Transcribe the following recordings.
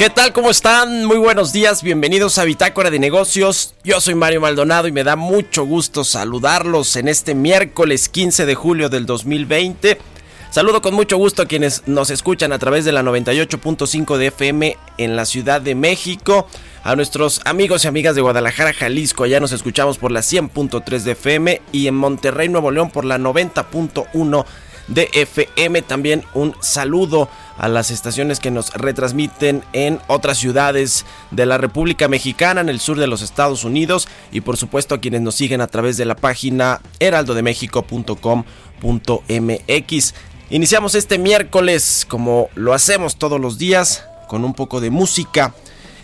¿Qué tal? ¿Cómo están? Muy buenos días, bienvenidos a Bitácora de Negocios. Yo soy Mario Maldonado y me da mucho gusto saludarlos en este miércoles 15 de julio del 2020. Saludo con mucho gusto a quienes nos escuchan a través de la 98.5 de FM en la Ciudad de México. A nuestros amigos y amigas de Guadalajara, Jalisco, allá nos escuchamos por la 100.3 de FM y en Monterrey, Nuevo León por la 90.1 de FM. También un saludo a las estaciones que nos retransmiten en otras ciudades de la República Mexicana, en el sur de los Estados Unidos y por supuesto a quienes nos siguen a través de la página heraldodemexico.com.mx. Iniciamos este miércoles como lo hacemos todos los días con un poco de música.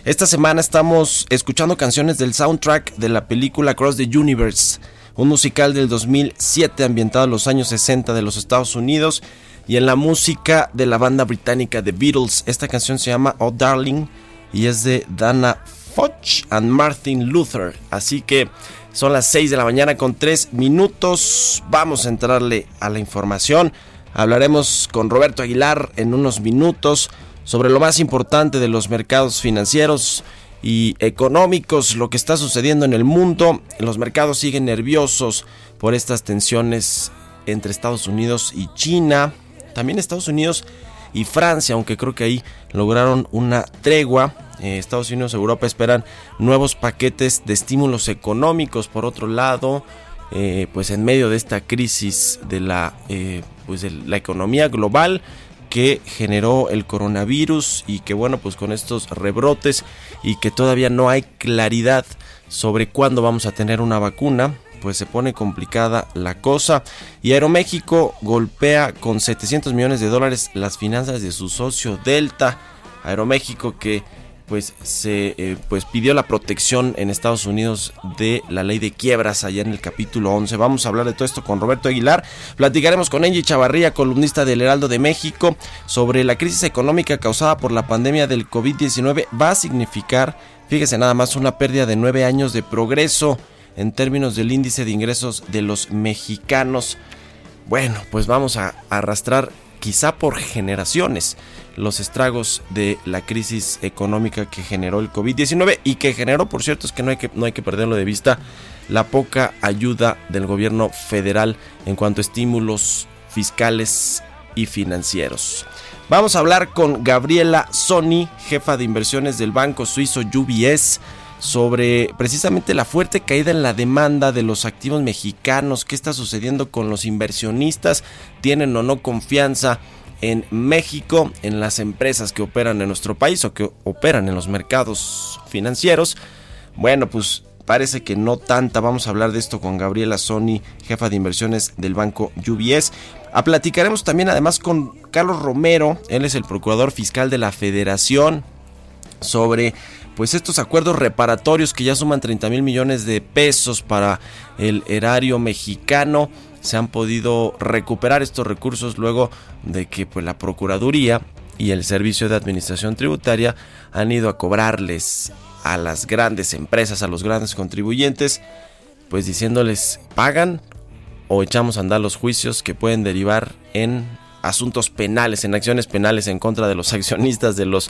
Esta semana estamos escuchando canciones del soundtrack de la película Cross the Universe, un musical del 2007 ambientado en los años 60 de los Estados Unidos y en la música de la banda británica The Beatles. Esta canción se llama Oh Darling y es de Dana Foch and Martin Luther. Así que son las 6 de la mañana con 3 minutos. Vamos a entrarle a la información. Hablaremos con Roberto Aguilar en unos minutos sobre lo más importante de los mercados financieros y económicos, lo que está sucediendo en el mundo. Los mercados siguen nerviosos por estas tensiones entre Estados Unidos y China también Estados Unidos y Francia, aunque creo que ahí lograron una tregua. Eh, Estados Unidos y Europa esperan nuevos paquetes de estímulos económicos. Por otro lado, eh, pues en medio de esta crisis de la, eh, pues de la economía global que generó el coronavirus y que bueno, pues con estos rebrotes y que todavía no hay claridad sobre cuándo vamos a tener una vacuna pues se pone complicada la cosa. Y Aeroméxico golpea con 700 millones de dólares las finanzas de su socio Delta. Aeroméxico que pues se eh, pues pidió la protección en Estados Unidos de la ley de quiebras allá en el capítulo 11. Vamos a hablar de todo esto con Roberto Aguilar. Platicaremos con Angie Chavarría, columnista del Heraldo de México, sobre la crisis económica causada por la pandemia del COVID-19. Va a significar, fíjese nada más, una pérdida de nueve años de progreso en términos del índice de ingresos de los mexicanos. Bueno, pues vamos a arrastrar quizá por generaciones los estragos de la crisis económica que generó el COVID-19 y que generó, por cierto, es que no hay que, no hay que perderlo de vista, la poca ayuda del gobierno federal en cuanto a estímulos fiscales y financieros. Vamos a hablar con Gabriela Sony, jefa de inversiones del banco suizo UBS sobre precisamente la fuerte caída en la demanda de los activos mexicanos, qué está sucediendo con los inversionistas, tienen o no confianza en México, en las empresas que operan en nuestro país o que operan en los mercados financieros. Bueno, pues parece que no tanta. Vamos a hablar de esto con Gabriela Sony, jefa de inversiones del banco UBS. A platicaremos también además con Carlos Romero, él es el procurador fiscal de la Federación, sobre pues estos acuerdos reparatorios que ya suman 30 mil millones de pesos para el erario mexicano se han podido recuperar estos recursos luego de que pues la Procuraduría y el Servicio de Administración Tributaria han ido a cobrarles a las grandes empresas, a los grandes contribuyentes, pues diciéndoles pagan o echamos a andar los juicios que pueden derivar en asuntos penales, en acciones penales en contra de los accionistas, de los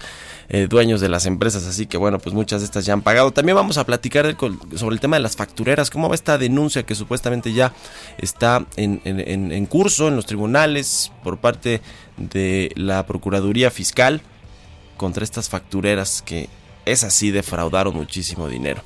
eh, dueños de las empresas. Así que bueno, pues muchas de estas ya han pagado. También vamos a platicar sobre el tema de las factureras, cómo va esta denuncia que supuestamente ya está en, en curso en los tribunales por parte de la Procuraduría Fiscal contra estas factureras que es así defraudaron muchísimo dinero.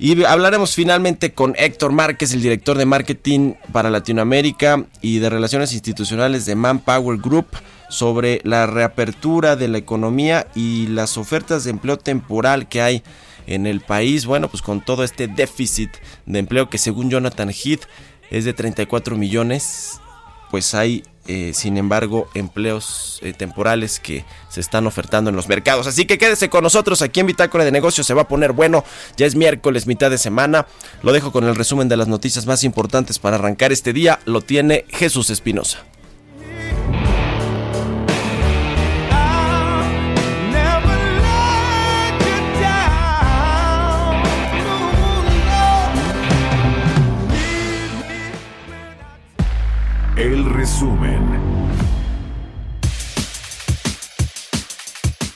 Y hablaremos finalmente con Héctor Márquez, el director de marketing para Latinoamérica y de relaciones institucionales de Manpower Group, sobre la reapertura de la economía y las ofertas de empleo temporal que hay en el país. Bueno, pues con todo este déficit de empleo que según Jonathan Heath es de 34 millones, pues hay eh, sin embargo, empleos eh, temporales que se están ofertando en los mercados. Así que quédese con nosotros aquí en Bitácora de Negocios, se va a poner bueno. Ya es miércoles, mitad de semana. Lo dejo con el resumen de las noticias más importantes para arrancar este día. Lo tiene Jesús Espinosa. Resumen.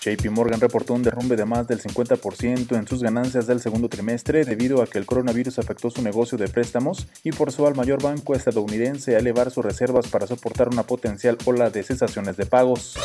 JP Morgan reportó un derrumbe de más del 50% en sus ganancias del segundo trimestre debido a que el coronavirus afectó su negocio de préstamos y forzó al mayor banco estadounidense a elevar sus reservas para soportar una potencial ola de cesaciones de pagos.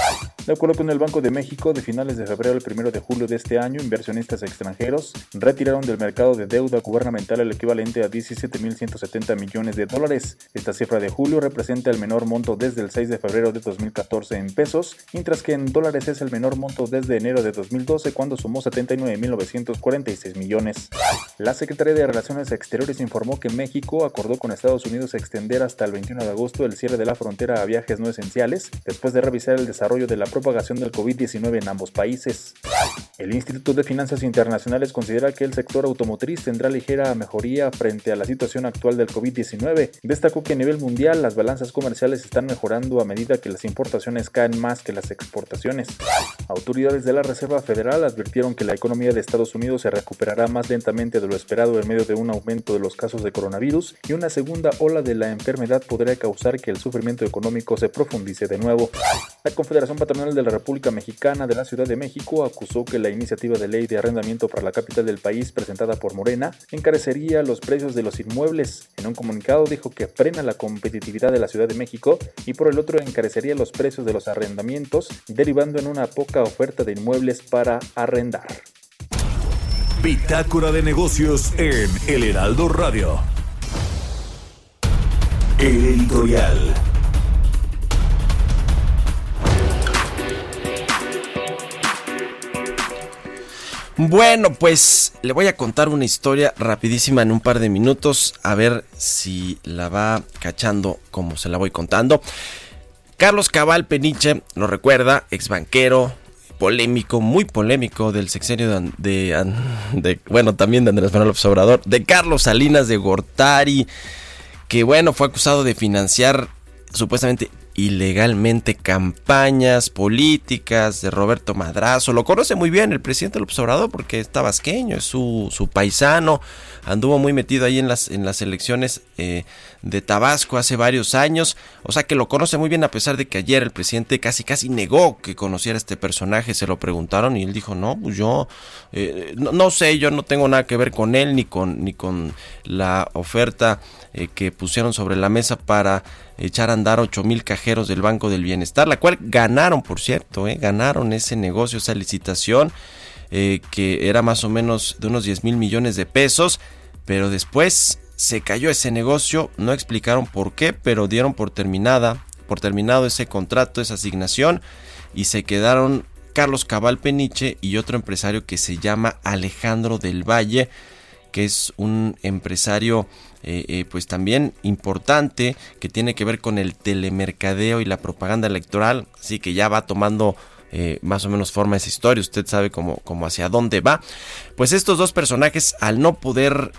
De acuerdo con el Banco de México, de finales de febrero al 1 de julio de este año, inversionistas extranjeros retiraron del mercado de deuda gubernamental el equivalente a 17.170 millones de dólares. Esta cifra de julio representa el menor monto desde el 6 de febrero de 2014 en pesos, mientras que en dólares es el menor monto desde enero de 2012 cuando sumó 79.946 millones. La Secretaría de Relaciones Exteriores informó que México acordó con Estados Unidos extender hasta el 21 de agosto el cierre de la frontera a viajes no esenciales después de revisar el desarrollo de la propagación del COVID-19 en ambos países. El Instituto de Finanzas Internacionales considera que el sector automotriz tendrá ligera mejoría frente a la situación actual del COVID-19. Destacó que a nivel mundial las balanzas comerciales están mejorando a medida que las importaciones caen más que las exportaciones autoridades de la Reserva Federal advirtieron que la economía de Estados Unidos se recuperará más lentamente de lo esperado en medio de un aumento de los casos de coronavirus y una segunda ola de la enfermedad podría causar que el sufrimiento económico se profundice de nuevo. La Confederación Patronal de la República Mexicana de la Ciudad de México acusó que la iniciativa de ley de arrendamiento para la capital del país presentada por Morena encarecería los precios de los inmuebles. En un comunicado dijo que frena la competitividad de la Ciudad de México y por el otro encarecería los precios de los arrendamientos, derivando en una poca oferta de inmuebles para arrendar. Bitácora de negocios en El Heraldo Radio. El editorial. Bueno, pues le voy a contar una historia rapidísima en un par de minutos, a ver si la va cachando como se la voy contando. Carlos Cabal Peniche, lo recuerda, ex banquero, polémico, muy polémico del sexenio de, bueno, también de Andrés Manuel López Obrador, de Carlos Salinas de Gortari, que bueno, fue acusado de financiar supuestamente ilegalmente campañas políticas de Roberto Madrazo. Lo conoce muy bien el presidente López Obrador porque está vasqueño, es su, su paisano, anduvo muy metido ahí en las, en las elecciones eh, de Tabasco hace varios años, o sea que lo conoce muy bien a pesar de que ayer el presidente casi casi negó que conociera este personaje, se lo preguntaron y él dijo, no, pues yo eh, no, sé, yo no tengo nada que ver con él ni con, ni con la oferta eh, que pusieron sobre la mesa para echar a andar 8 mil cajeros del Banco del Bienestar, la cual ganaron, por cierto, eh, ganaron ese negocio, esa licitación, eh, que era más o menos de unos 10 mil millones de pesos, pero después se cayó ese negocio, no explicaron por qué, pero dieron por terminada, por terminado ese contrato, esa asignación, y se quedaron Carlos Cabal Peniche y otro empresario que se llama Alejandro del Valle, que es un empresario eh, eh, pues también importante que tiene que ver con el telemercadeo y la propaganda electoral, así que ya va tomando eh, más o menos forma esa historia, usted sabe cómo, hacia dónde va. Pues estos dos personajes, al no poder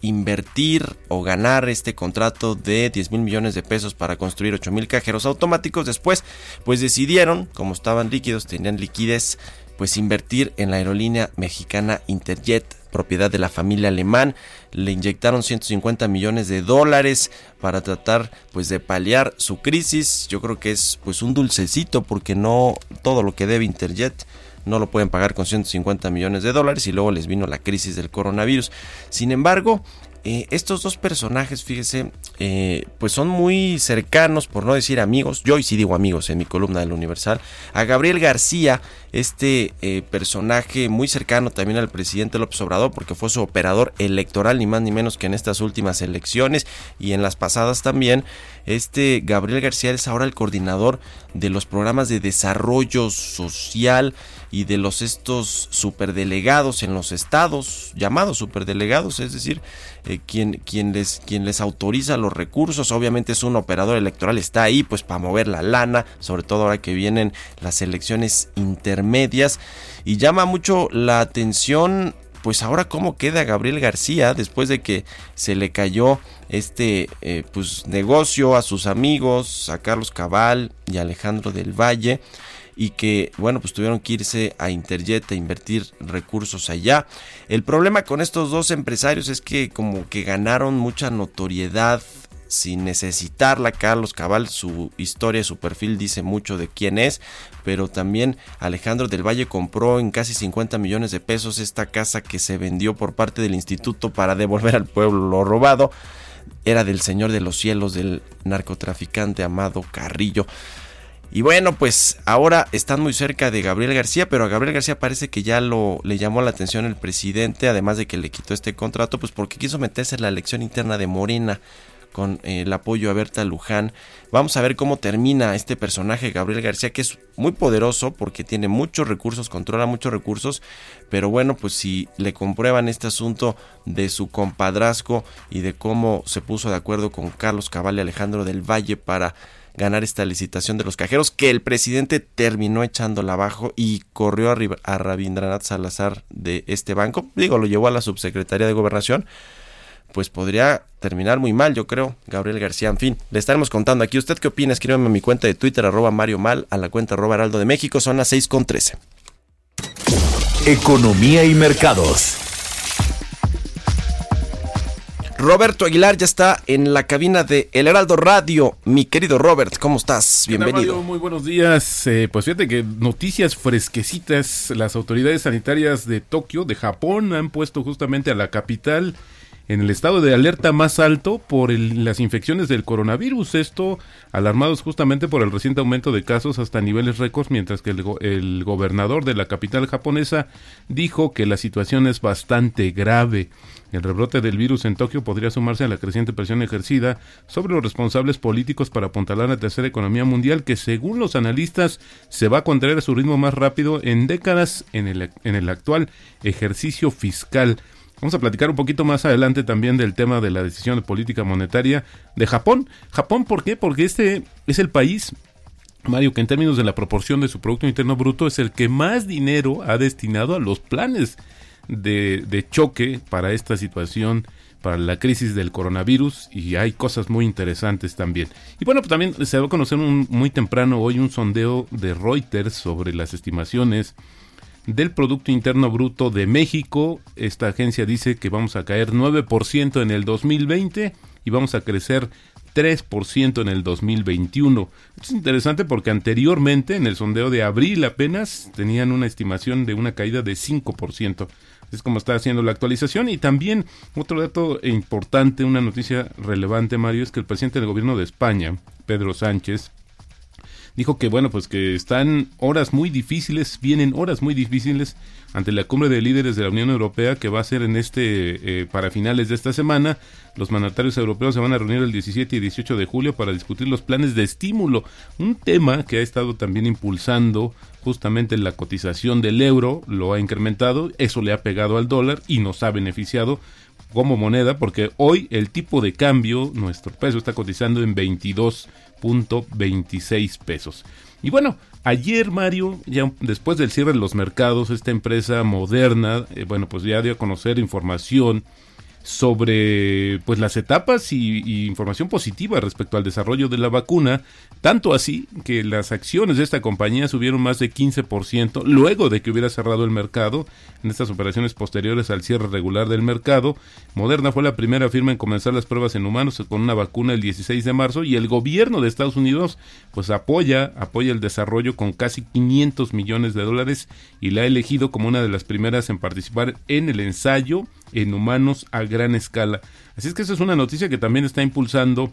invertir o ganar este contrato de 10 mil millones de pesos para construir 8 mil cajeros automáticos, después pues decidieron, como estaban líquidos, tenían liquidez, pues invertir en la aerolínea mexicana Interjet propiedad de la familia alemán. Le inyectaron 150 millones de dólares para tratar pues de paliar su crisis. Yo creo que es pues un dulcecito porque no todo lo que debe Interjet no lo pueden pagar con 150 millones de dólares y luego les vino la crisis del coronavirus. Sin embargo, eh, estos dos personajes, fíjese, eh, pues son muy cercanos, por no decir amigos. Yo hoy sí digo amigos en mi columna del Universal. A Gabriel García, este eh, personaje muy cercano también al presidente López Obrador, porque fue su operador electoral, ni más ni menos que en estas últimas elecciones y en las pasadas también. Este Gabriel García es ahora el coordinador de los programas de desarrollo social y de los estos superdelegados en los estados, llamados superdelegados, es decir, eh, quien, quien, les, quien les autoriza los recursos, obviamente es un operador electoral, está ahí pues para mover la lana, sobre todo ahora que vienen las elecciones intermedias, y llama mucho la atención pues ahora cómo queda Gabriel García después de que se le cayó este eh, pues negocio a sus amigos, a Carlos Cabal y Alejandro del Valle y que, bueno, pues tuvieron que irse a Interjet a invertir recursos allá. El problema con estos dos empresarios es que como que ganaron mucha notoriedad sin necesitarla. Carlos Cabal, su historia, su perfil dice mucho de quién es, pero también Alejandro del Valle compró en casi 50 millones de pesos esta casa que se vendió por parte del instituto para devolver al pueblo lo robado. Era del Señor de los Cielos, del narcotraficante Amado Carrillo. Y bueno, pues ahora están muy cerca de Gabriel García, pero a Gabriel García parece que ya lo le llamó la atención el presidente, además de que le quitó este contrato, pues porque quiso meterse en la elección interna de Morena con eh, el apoyo a Berta Luján. Vamos a ver cómo termina este personaje Gabriel García, que es muy poderoso porque tiene muchos recursos, controla muchos recursos, pero bueno, pues si le comprueban este asunto de su compadrazgo y de cómo se puso de acuerdo con Carlos Cabal y Alejandro del Valle para ganar esta licitación de los cajeros que el presidente terminó echándola abajo y corrió a, Rabindranath Salazar de este banco. Digo, lo llevó a la subsecretaría de gobernación. Pues podría terminar muy mal, yo creo, Gabriel García. En fin, le estaremos contando aquí. ¿Usted qué opina? Escríbeme a mi cuenta de Twitter, arroba Mario Mal, a la cuenta arroba Heraldo de México. Son las 6 con 13. Economía y mercados. Roberto Aguilar ya está en la cabina de El Heraldo Radio. Mi querido Robert, ¿cómo estás? Bienvenido. muy buenos días. Eh, pues fíjate que noticias fresquecitas. Las autoridades sanitarias de Tokio, de Japón, han puesto justamente a la capital en el estado de alerta más alto por las infecciones del coronavirus. Esto alarmados justamente por el reciente aumento de casos hasta niveles récords, mientras que el, el, gobernador de la capital japonesa dijo que la situación es bastante grave. El rebrote del virus en Tokio podría sumarse a la creciente presión ejercida sobre los responsables políticos para apuntalar la tercera economía mundial que según los analistas se va a contraer a su ritmo más rápido en décadas en el, en el actual ejercicio fiscal. Vamos a platicar un poquito más adelante también del tema de la decisión de política monetaria de Japón. Japón, ¿por qué? Porque este es el país Mario, que en términos de la proporción de su Producto Interno Bruto es el que más dinero ha destinado a los planes de, choque para esta situación, para la crisis del coronavirus y hay cosas muy interesantes también. Y bueno, pues también se va a conocer un, muy temprano hoy un sondeo de Reuters sobre las estimaciones del Producto Interno Bruto de México. Esta agencia dice que vamos a caer 9% en el 2020 y vamos a crecer 3% en el 2021. Es interesante porque anteriormente, en el sondeo de abril apenas, tenían una estimación de una caída de 5%. Es como está haciendo la actualización. Y también otro dato importante, una noticia relevante, Mario, es que el presidente del gobierno de España, Pedro Sánchez, dijo que bueno, pues que están horas muy difíciles, vienen horas muy difíciles ante la cumbre de líderes de la Unión Europea que va a ser en este eh, para finales de esta semana. Los mandatarios europeos se van a reunir el 17 y 18 de julio para discutir los planes de estímulo, un tema que ha estado también impulsando justamente la cotización del euro, lo ha incrementado, eso le ha pegado al dólar y nos ha beneficiado como moneda porque hoy el tipo de cambio, nuestro peso está cotizando en 22 26 pesos. Y bueno, ayer Mario, ya después del cierre de los mercados, esta empresa moderna, eh, bueno, pues ya dio a conocer información sobre pues las etapas y, información positiva respecto al desarrollo de la vacuna, tanto así que las acciones de esta compañía subieron más de 15% luego de que hubiera cerrado el mercado en estas operaciones posteriores al cierre regular del mercado. Moderna fue la primera firma en comenzar las pruebas en humanos con una vacuna el 16 de marzo y el gobierno de Estados Unidos pues apoya apoya el desarrollo con casi 500 millones de dólares y la ha elegido como una de las primeras en participar en el ensayo en humanos a gran escala. Así es que esa es una noticia que también está impulsando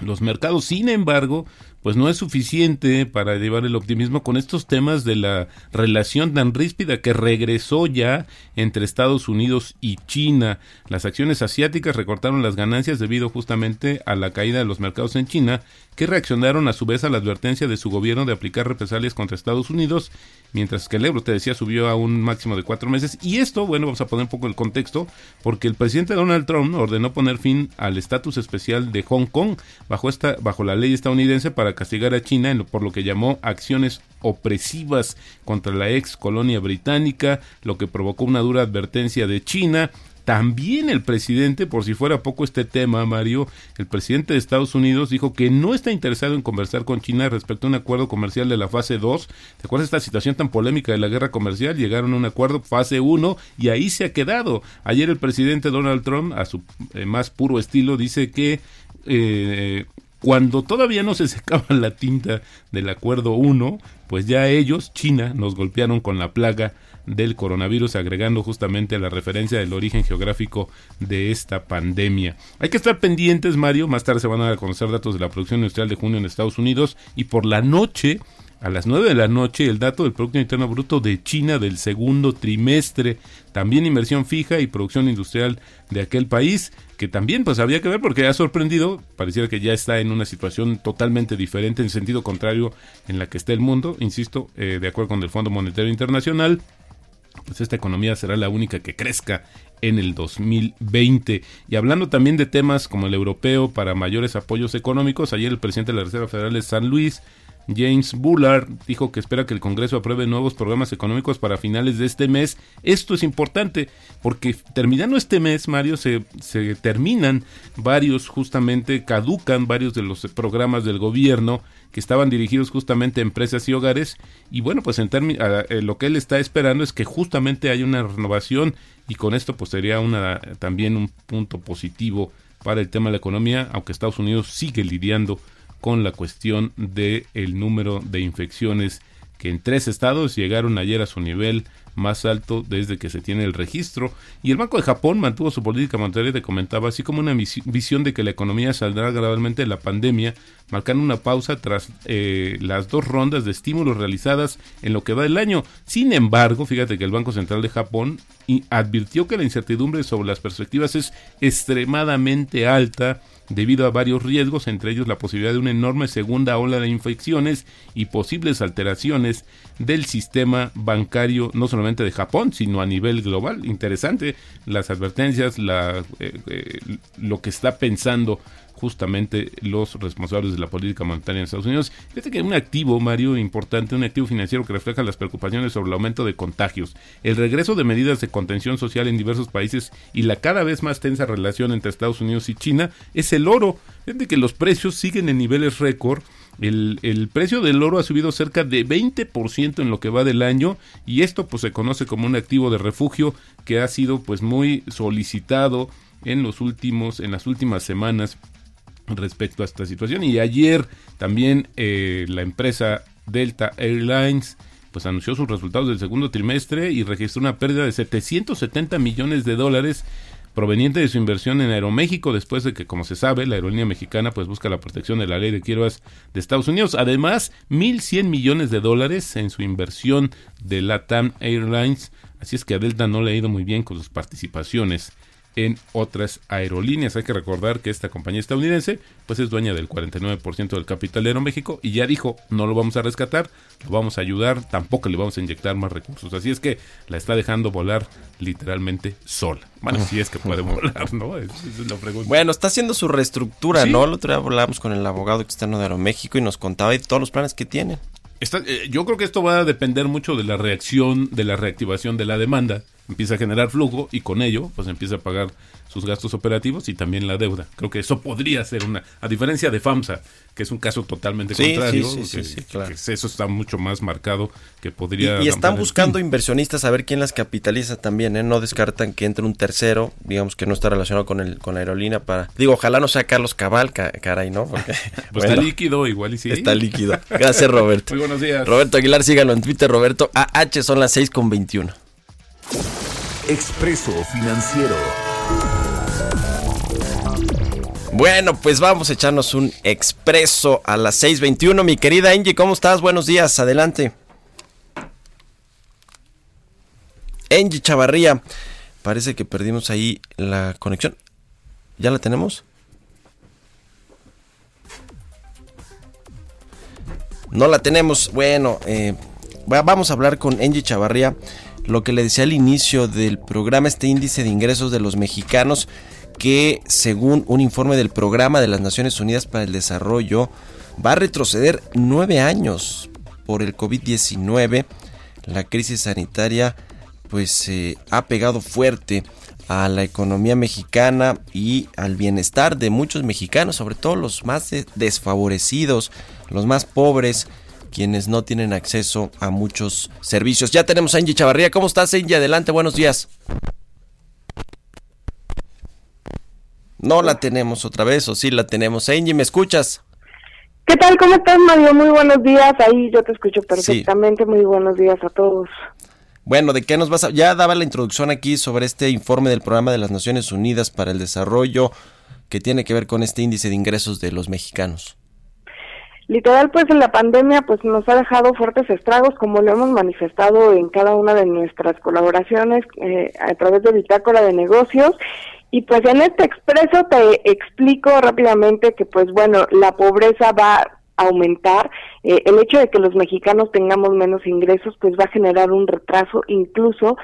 los mercados. Sin embargo, pues no es suficiente para llevar el optimismo con estos temas de la relación tan ríspida que regresó ya entre Estados Unidos y China. Las acciones asiáticas recortaron las ganancias debido justamente a la caída de los mercados en China, que reaccionaron a su vez a la advertencia de su gobierno de aplicar represalias contra Estados Unidos, mientras que el euro, te decía, subió a un máximo de cuatro meses. Y esto, bueno, vamos a poner un poco el contexto, porque el presidente Donald Trump ordenó poner fin al estatus especial de Hong Kong bajo, esta, bajo la ley estadounidense para castigar a China por lo que llamó acciones opresivas contra la ex colonia británica, lo que provocó una dura advertencia de China. También el presidente, por si fuera poco este tema, Mario, el presidente de Estados Unidos dijo que no está interesado en conversar con China respecto a un acuerdo comercial de la fase 2. ¿Te acuerdas esta situación tan polémica de la guerra comercial? Llegaron a un acuerdo fase 1 y ahí se ha quedado. Ayer el presidente Donald Trump, a su eh, más puro estilo, dice que eh, cuando todavía no se secaba la tinta del acuerdo 1, pues ya ellos, China, nos golpearon con la plaga del coronavirus, agregando justamente la referencia del origen geográfico de esta pandemia. Hay que estar pendientes, Mario, más tarde se van a conocer datos de la producción industrial de junio en Estados Unidos y por la noche a las 9 de la noche el dato del Producto Interno Bruto de China del segundo trimestre, también inversión fija y producción industrial de aquel país, que también pues había que ver porque ha sorprendido, pareciera que ya está en una situación totalmente diferente en sentido contrario en la que está el mundo, insisto, eh, de acuerdo con el Fondo Monetario Internacional, pues esta economía será la única que crezca en el 2020. Y hablando también de temas como el europeo para mayores apoyos económicos, ayer el presidente de la Reserva Federal de San Luis, James Bullard dijo que espera que el Congreso apruebe nuevos programas económicos para finales de este mes. Esto es importante porque terminando este mes, Mario, se, se terminan varios, justamente caducan varios de los programas del gobierno que estaban dirigidos justamente a empresas y hogares. Y bueno, pues en eh, lo que él está esperando es que justamente haya una renovación y con esto pues sería una, también un punto positivo para el tema de la economía, aunque Estados Unidos sigue lidiando la cuestión del el número de infecciones que en tres estados llegaron ayer a su nivel más alto desde que se tiene el registro. Y el Banco de Japón mantuvo su política monetaria, te comentaba, así como una visión de que la economía saldrá gradualmente de la pandemia, marcando una pausa tras eh, las dos rondas de estímulos realizadas en lo que va del año. Sin embargo, fíjate que el Banco Central de Japón advirtió que la incertidumbre sobre las perspectivas es extremadamente alta debido a varios riesgos, entre ellos la posibilidad de una enorme segunda ola de infecciones y posibles alteraciones del sistema bancario, no solamente de Japón, sino a nivel global. Interesante las advertencias, la, eh, eh, lo que está pensando justamente los responsables de la política monetaria en Estados Unidos. Fíjate que un activo, Mario, importante, un activo financiero que refleja las preocupaciones sobre el aumento de contagios, el regreso de medidas de contención social en diversos países y la cada vez más tensa relación entre Estados Unidos y China es el oro. Fíjate que los precios siguen en niveles récord. El, el, precio del oro ha subido cerca de 20% en lo que va del año y esto pues se conoce como un activo de refugio que ha sido pues muy solicitado en los últimos en las últimas semanas respecto a esta situación. Y ayer también eh, la empresa Delta Airlines pues anunció sus resultados del segundo trimestre y registró una pérdida de 770 millones de dólares proveniente de su inversión en Aeroméxico después de que, como se sabe, la aerolínea mexicana pues busca la protección de la ley de quiebras de Estados Unidos. Además, 1.100 millones de dólares en su inversión de LATAM Airlines. Así es que a Delta no le ha ido muy bien con sus participaciones en otras aerolíneas. Hay que recordar que esta compañía estadounidense pues es dueña del 49% del capital de Aeroméxico y ya dijo, no lo vamos a rescatar, lo vamos a ayudar, tampoco le vamos a inyectar más recursos. Así es que la está dejando volar literalmente sola. Bueno, si es que puede volar, ¿no? es la pregunta. Bueno, está haciendo su reestructura, ¿no? El otro día hablamos con el abogado externo de Aeroméxico y nos contaba de todos los planes que tiene. Eh, yo creo que esto va a depender mucho de la reacción, de la reactivación de la demanda. Empieza a generar flujo y con ello pues empieza a pagar sus gastos operativos y también la deuda. Creo que eso podría ser una, a diferencia de FAMSA, que es un caso totalmente contrario, eso está mucho más marcado que podría... Y, están buscando inversionistas a ver quién las capitaliza también, ¿eh? no descartan que entre un tercero, digamos que no está relacionado con el con la aerolínea para... Digo, ojalá no sea Carlos Cabal, caray, ¿no? Porque, pues está líquido igual y sí. Está líquido. Gracias, Roberto. Muy buenos días. Roberto Aguilar, síganlo en Twitter, Roberto AH, son las 6 con 21. Expreso Financiero. Bueno, pues vamos a echarnos un expreso a las 6.21. Mi querida Angie, ¿cómo estás? Buenos días, adelante. Angie Chavarría, parece que perdimos ahí la conexión. ¿Ya la tenemos? No la tenemos. Bueno, eh, vamos a hablar con Angie Chavarría. Lo que le decía al inicio del programa, este índice de ingresos de los mexicanos que según un informe del Programa de las Naciones Unidas para el Desarrollo va a retroceder nueve años por el COVID-19. La crisis sanitaria pues eh, ha pegado fuerte a la economía mexicana y al bienestar de muchos mexicanos, sobre todo los más desfavorecidos, los más pobres, quienes no tienen acceso a muchos servicios. Ya tenemos a Angie Chavarría. ¿Cómo estás, Angie? Adelante, buenos días. No la tenemos otra vez, o sí la tenemos. Angie, ¿me escuchas? ¿Qué tal? ¿Cómo estás, Mario? Muy buenos días. Ahí yo te escucho perfectamente. Muy buenos días a todos. Bueno, ¿de qué nos vas a...? Ya daba la introducción aquí sobre este informe del Programa de las Naciones Unidas para el Desarrollo que tiene que ver con este índice de ingresos de los mexicanos. Literal, pues en la pandemia pues nos ha dejado fuertes estragos, como lo hemos manifestado en cada una de nuestras colaboraciones eh, a través de Bitácora de Negocios. Y pues en este expreso te explico rápidamente que pues bueno, la pobreza va aumentar, eh, el hecho de que los mexicanos tengamos menos ingresos pues va a generar un retraso incluso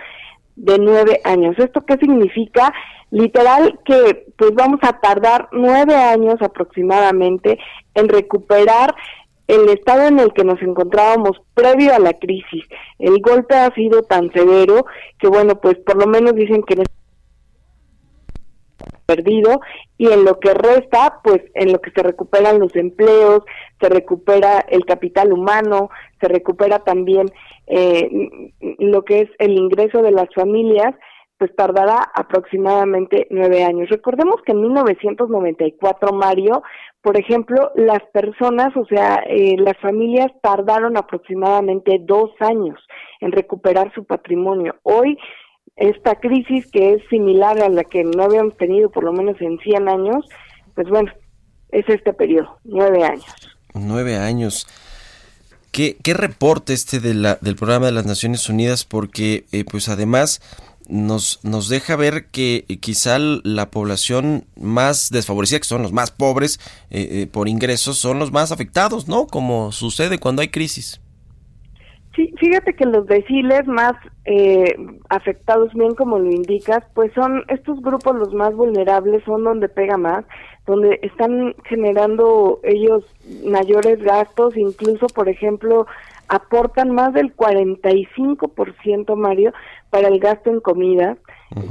de nueve años. ¿Esto qué significa? Literal que pues vamos a tardar nueve años aproximadamente en recuperar el estado en el que nos encontrábamos previo a la crisis. El golpe ha sido tan severo que bueno, pues por lo menos dicen que perdido y en lo que resta, pues en lo que se recuperan los empleos, se recupera el capital humano, se recupera también eh, lo que es el ingreso de las familias, pues tardará aproximadamente nueve años. Recordemos que en 1994, Mario, por ejemplo, las personas, o sea, eh, las familias tardaron aproximadamente dos años en recuperar su patrimonio. Hoy esta crisis que es similar a la que no habíamos tenido por lo menos en 100 años, pues bueno, es este periodo, nueve años. Nueve años. ¿Qué, qué reporte este de del programa de las Naciones Unidas? Porque eh, pues además nos, nos deja ver que eh, quizá la población más desfavorecida, que son los más pobres eh, por ingresos, son los más afectados, ¿no? Como sucede cuando hay crisis. Sí, fíjate que los deciles más eh, afectados, bien como lo indicas, pues son estos grupos los más vulnerables, son donde pega más, donde están generando ellos mayores gastos, incluso, por ejemplo, aportan más del 45%, Mario, para el gasto en comida.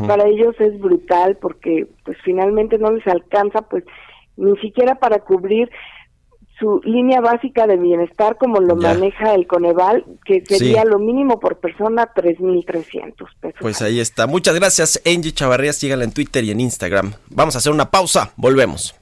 Para ellos es brutal porque pues finalmente no les alcanza pues ni siquiera para cubrir su línea básica de bienestar como lo maneja el Coneval, que sería lo mínimo por persona 3.300 pesos. Pues ahí está. Muchas gracias, Angie Chavarría. Sígala en Twitter y en Instagram. Vamos a hacer una pausa. Volvemos.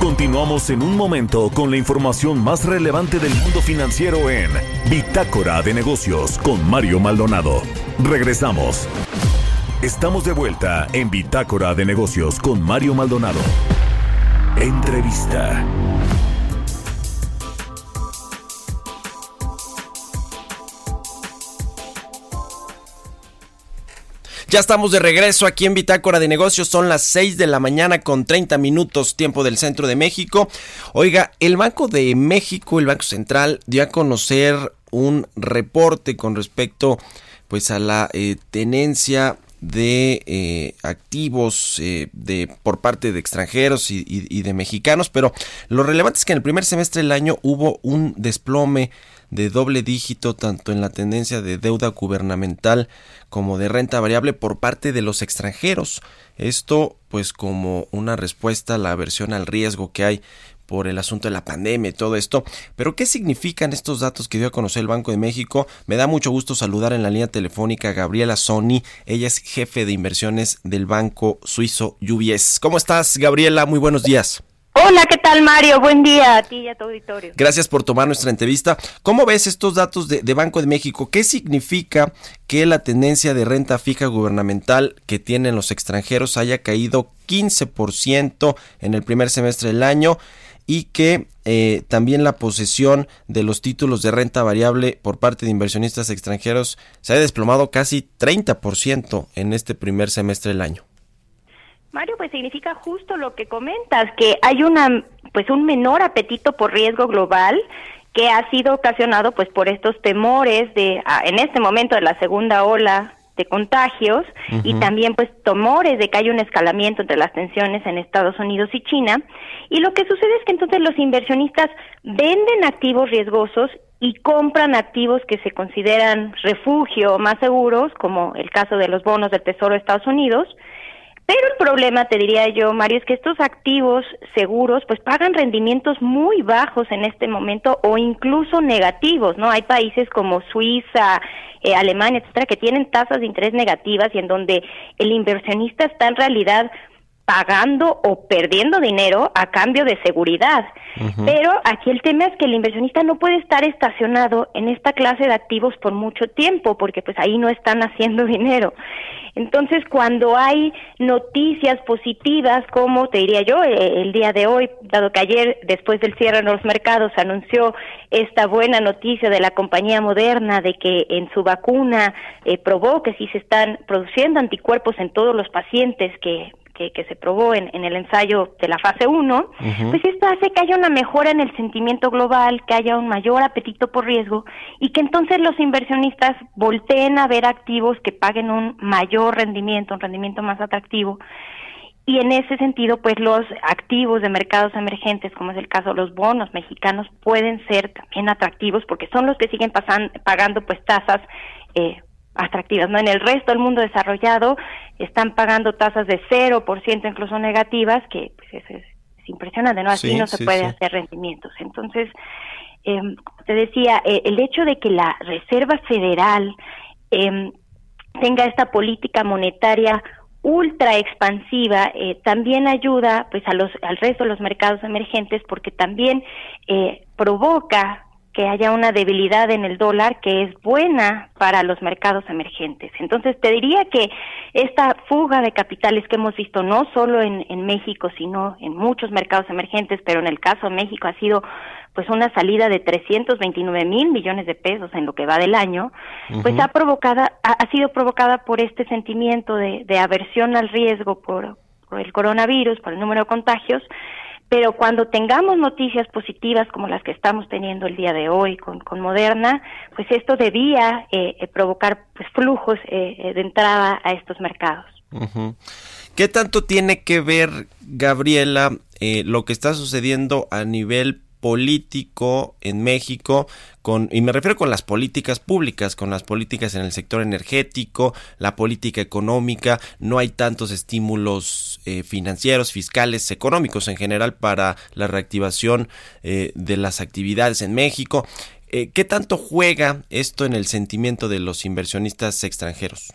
Continuamos en un momento con la información más relevante del mundo financiero en Bitácora de Negocios con Mario Maldonado. Regresamos. Estamos de vuelta en Bitácora de Negocios con Mario Maldonado. Entrevista. Ya estamos de regreso aquí en Bitácora de Negocios. Son las 6 de la mañana con 30 minutos tiempo del centro de México. Oiga, el Banco de México, el Banco Central, dio a conocer un reporte con respecto pues a la eh, tenencia de eh, activos eh, de por parte de extranjeros y, de mexicanos, pero lo relevante es que en el primer semestre del año hubo un desplome de doble dígito tanto en la tendencia de deuda gubernamental como de renta variable por parte de los extranjeros. Esto pues como una respuesta a la aversión al riesgo que hay por el asunto de la pandemia y todo esto. Pero ¿qué significan estos datos que dio a conocer el Banco de México? Me da mucho gusto saludar en la línea telefónica a Gabriela Sony. Ella es jefe de inversiones del banco suizo UBS. ¿Cómo estás, Gabriela? Muy buenos días. Hola, ¿qué tal Mario? Buen día a ti y a tu auditorio. Gracias por tomar nuestra entrevista. ¿Cómo ves estos datos de, de, Banco de México? ¿Qué significa que la tendencia de renta fija gubernamental que tienen los extranjeros haya caído 15% en el primer semestre del año y que eh, también la posesión de los títulos de renta variable por parte de inversionistas extranjeros se ha desplomado casi 30% en este primer semestre del año. Mario, pues significa justo lo que comentas, que hay una pues un menor apetito por riesgo global que ha sido ocasionado pues por estos temores de ah, en este momento de la segunda ola de contagios y también pues temores de que haya un escalamiento entre las tensiones en Estados Unidos y China. Y lo que sucede es que entonces los inversionistas venden activos riesgosos y compran activos que se consideran refugio más seguros, como el caso de los bonos del Tesoro de Estados Unidos, pero el problema, te diría yo, Mario, es que estos activos seguros pues pagan rendimientos muy bajos en este momento o incluso negativos, ¿no? Hay países como Suiza, eh, Alemania, etcétera, que tienen tasas de interés negativas y en donde el inversionista está en realidad pagando o perdiendo dinero a cambio de seguridad. Pero aquí el tema es que el inversionista no puede estar estacionado en esta clase de activos por mucho tiempo, porque pues ahí no están haciendo dinero. Entonces, cuando hay noticias positivas, como te diría yo, eh, el día de hoy, dado que ayer, después del cierre de los mercados, anunció esta buena noticia de la compañía moderna de que en su vacuna eh, probó que sí se están produciendo anticuerpos en todos los pacientes que que, se probó en, el ensayo de la fase 1, pues esto hace que haya una mejora en el sentimiento global, que haya un mayor apetito por riesgo y que entonces los inversionistas volteen a ver activos que paguen un mayor rendimiento, un rendimiento más atractivo. Y en ese sentido, pues los activos de mercados emergentes, como es el caso de los bonos mexicanos, pueden ser también atractivos porque son los que siguen pasando, pagando pues tasas eh, atractivas. ¿no? En el resto del mundo desarrollado están pagando tasas de 0%, incluso negativas, que pues, es, impresionante, ¿no? Así no se puede hacer rendimientos. Entonces, eh, te decía, eh, el hecho de que la Reserva Federal em, tenga esta política monetaria ultra expansiva eh, también ayuda pues a los al resto de los mercados emergentes porque también eh, provoca que haya una debilidad en el dólar que es buena para los mercados emergentes. Entonces, te diría que esta fuga de capitales que hemos visto no solo en, en México, sino en muchos mercados emergentes, pero en el caso de México ha sido pues una salida de 329 mil millones de pesos en lo que va del año, pues ha provocada, ha, sido provocada por este sentimiento de, de aversión al riesgo por, por el coronavirus, por el número de contagios, pero cuando tengamos noticias positivas como las que estamos teniendo el día de hoy con, con Moderna, pues esto debía eh, eh provocar pues, flujos eh, eh, de entrada a estos mercados. ¿Qué tanto tiene que ver, Gabriela, lo que está sucediendo a nivel político en México con y me refiero con las políticas públicas, con las políticas en el sector energético, la política económica, no hay tantos estímulos eh, financieros, fiscales, económicos en general para la reactivación eh, de las actividades en México. Eh, ¿Qué tanto juega esto en el sentimiento de los inversionistas extranjeros?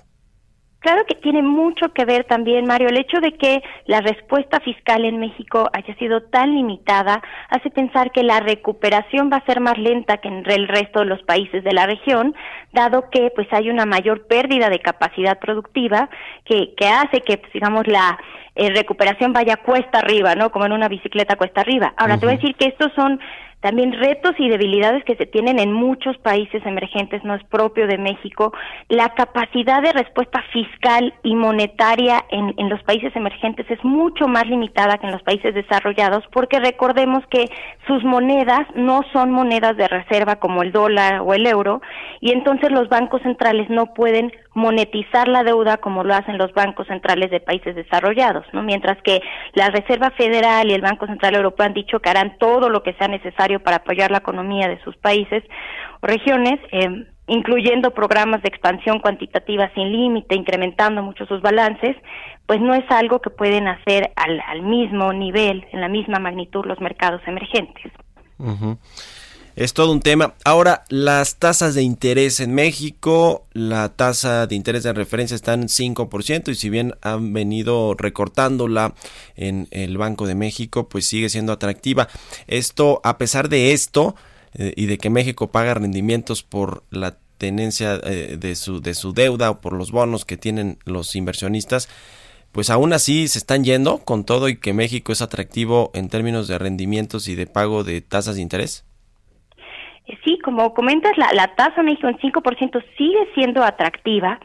Claro que tiene mucho que ver también, Mario, el hecho de que la respuesta fiscal en México haya sido tan limitada hace pensar que la recuperación va a ser más lenta que en el resto de los países de la región, dado que pues hay una mayor pérdida de capacidad productiva que, que hace que, pues, digamos, la eh, recuperación vaya cuesta arriba, ¿no? Como en una bicicleta cuesta arriba. Ahora, te voy a decir que estos son también retos y debilidades que se tienen en muchos países emergentes, no es propio de México, la capacidad de respuesta fiscal y monetaria en, en los países emergentes es mucho más limitada que en los países desarrollados, porque recordemos que sus monedas no son monedas de reserva como el dólar o el euro, y entonces los bancos centrales no pueden monetizar la deuda como lo hacen los bancos centrales de países desarrollados, ¿no? Mientras que la Reserva Federal y el Banco Central Europeo han dicho que harán todo lo que sea necesario para apoyar la economía de sus países o regiones, eh, incluyendo programas de expansión cuantitativa sin límite, incrementando mucho sus balances, pues no es algo que pueden hacer al, al mismo nivel, en la misma magnitud los mercados emergentes. Es todo un tema. Ahora, las tasas de interés en México, la tasa de interés de referencia está en 5% y si bien han venido recortándola en el Banco de México, pues sigue siendo atractiva. Esto, a pesar de esto eh, y de que México paga rendimientos por la tenencia eh, de, su, de su deuda o por los bonos que tienen los inversionistas, pues aún así se están yendo con todo y que México es atractivo en términos de rendimientos y de pago de tasas de interés. Sí, como comentas, la, la tasa México en 5% sigue siendo atractiva,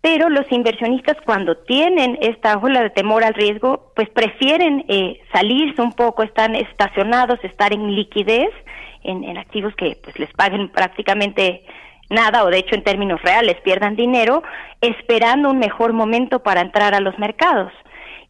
pero los inversionistas cuando tienen esta ola de temor al riesgo, pues prefieren eh, salirse un poco, están estacionados, estar en liquidez, en, en activos que pues les paguen prácticamente nada o de hecho en términos reales pierdan dinero, esperando un mejor momento para entrar a los mercados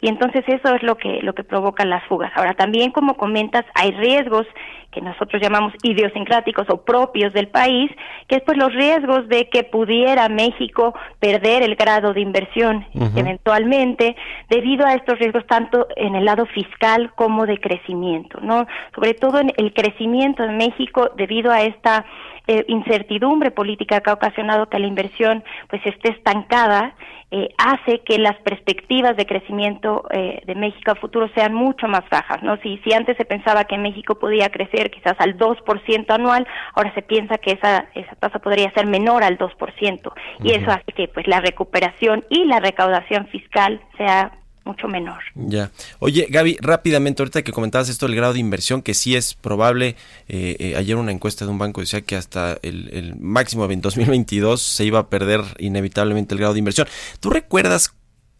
y entonces eso es lo que lo que provoca las fugas. Ahora también como comentas hay riesgos que nosotros llamamos idiosincráticos o propios del país, que es pues los riesgos de que pudiera México perder el grado de inversión eventualmente debido a estos riesgos tanto en el lado fiscal como de crecimiento, ¿no? Sobre todo en el crecimiento de México debido a esta eh, incertidumbre política que ha ocasionado que la inversión pues esté estancada eh, hace que las perspectivas de crecimiento eh, de México a futuro sean mucho más bajas, ¿no? Si, si antes se pensaba que México podía crecer quizás al 2% anual, ahora se piensa que esa, esa tasa podría ser menor al 2%, y eso hace que pues la recuperación y la recaudación fiscal sea mucho menor. Ya. Oye, Gaby, rápidamente, ahorita que comentabas esto del grado de inversión, que sí es probable, eh, eh, ayer una encuesta de un banco decía que hasta el, el máximo en 2022 se iba a perder inevitablemente el grado de inversión. ¿Tú recuerdas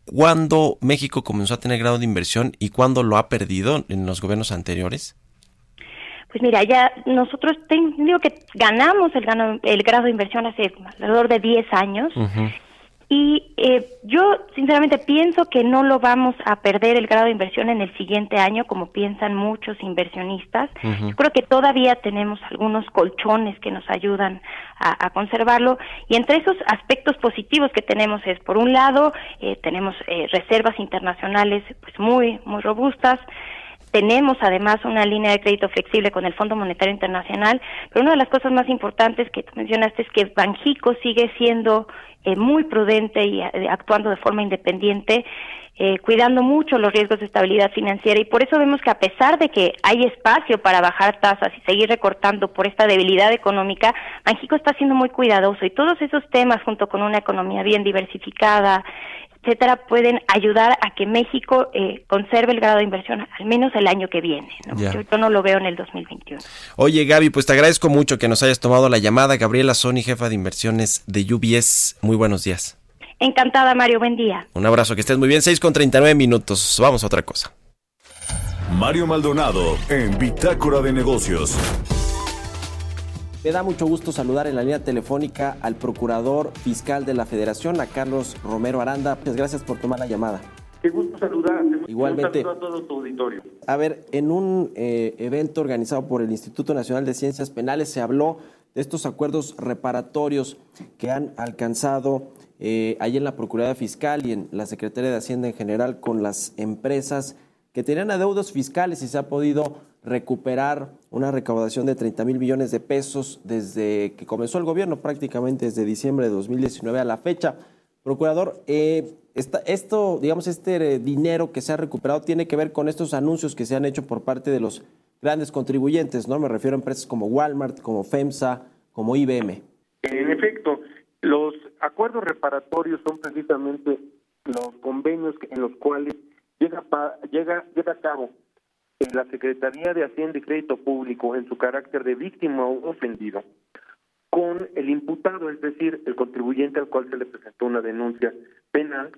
cuándo México comenzó a tener grado de inversión y cuándo lo ha perdido en los gobiernos anteriores? Pues mira, ya nosotros digo que ganamos el, el grado de inversión hace alrededor de 10 años. Y eh, yo sinceramente pienso que no lo vamos a perder el grado de inversión en el siguiente año, como piensan muchos inversionistas. Yo creo que todavía tenemos algunos colchones que nos ayudan a, conservarlo. Y entre esos aspectos positivos que tenemos es, por un lado, eh, tenemos eh, reservas internacionales pues muy, muy robustas. Tenemos además una línea de crédito flexible con el Fondo Monetario Internacional, pero una de las cosas más importantes que tú mencionaste es que Banjico sigue siendo eh, muy prudente y eh, actuando de forma independiente, eh, cuidando mucho los riesgos de estabilidad financiera y por eso vemos que a pesar de que hay espacio para bajar tasas y seguir recortando por esta debilidad económica, Banjico está siendo muy cuidadoso y todos esos temas junto con una economía bien diversificada, etcétera, pueden ayudar a que México eh, conserve el grado de inversión al menos el año que viene. Yo, no lo veo en el 2021. Oye, Gaby, pues te agradezco mucho que nos hayas tomado la llamada. Gabriela Sony, jefa de inversiones de UBS. Muy buenos días. Encantada, Mario. Buen día. Un abrazo, que estés muy bien. 6 con 39 minutos. Vamos a otra cosa. Mario Maldonado en Bitácora de Negocios. Me da mucho gusto saludar en la línea telefónica al procurador fiscal de la Federación, a Carlos Romero Aranda. Muchas gracias por tomar la llamada. Qué gusto saludarte. Igualmente. Un a todo tu auditorio. A ver, en un eh, evento organizado por el Instituto Nacional de Ciencias Penales se habló de estos acuerdos reparatorios que han alcanzado eh, ahí en la Procuraduría Fiscal y en la Secretaría de Hacienda en general con las empresas que tenían adeudos fiscales y se ha podido recuperar una recaudación de 30 mil millones de pesos desde que comenzó el gobierno, prácticamente desde diciembre de 2019 a la fecha. Procurador, eh, esto, digamos, este dinero que se ha recuperado tiene que ver con estos anuncios que se han hecho por parte de los grandes contribuyentes, ¿no? Me refiero a empresas como Walmart, como FEMSA, como IBM. En efecto, los acuerdos reparatorios son precisamente los convenios en los cuales llega, llega, llega a cabo la Secretaría de Hacienda y Crédito Público en su carácter de víctima o ofendido con el imputado, es decir, el contribuyente al cual se le presentó una denuncia penal,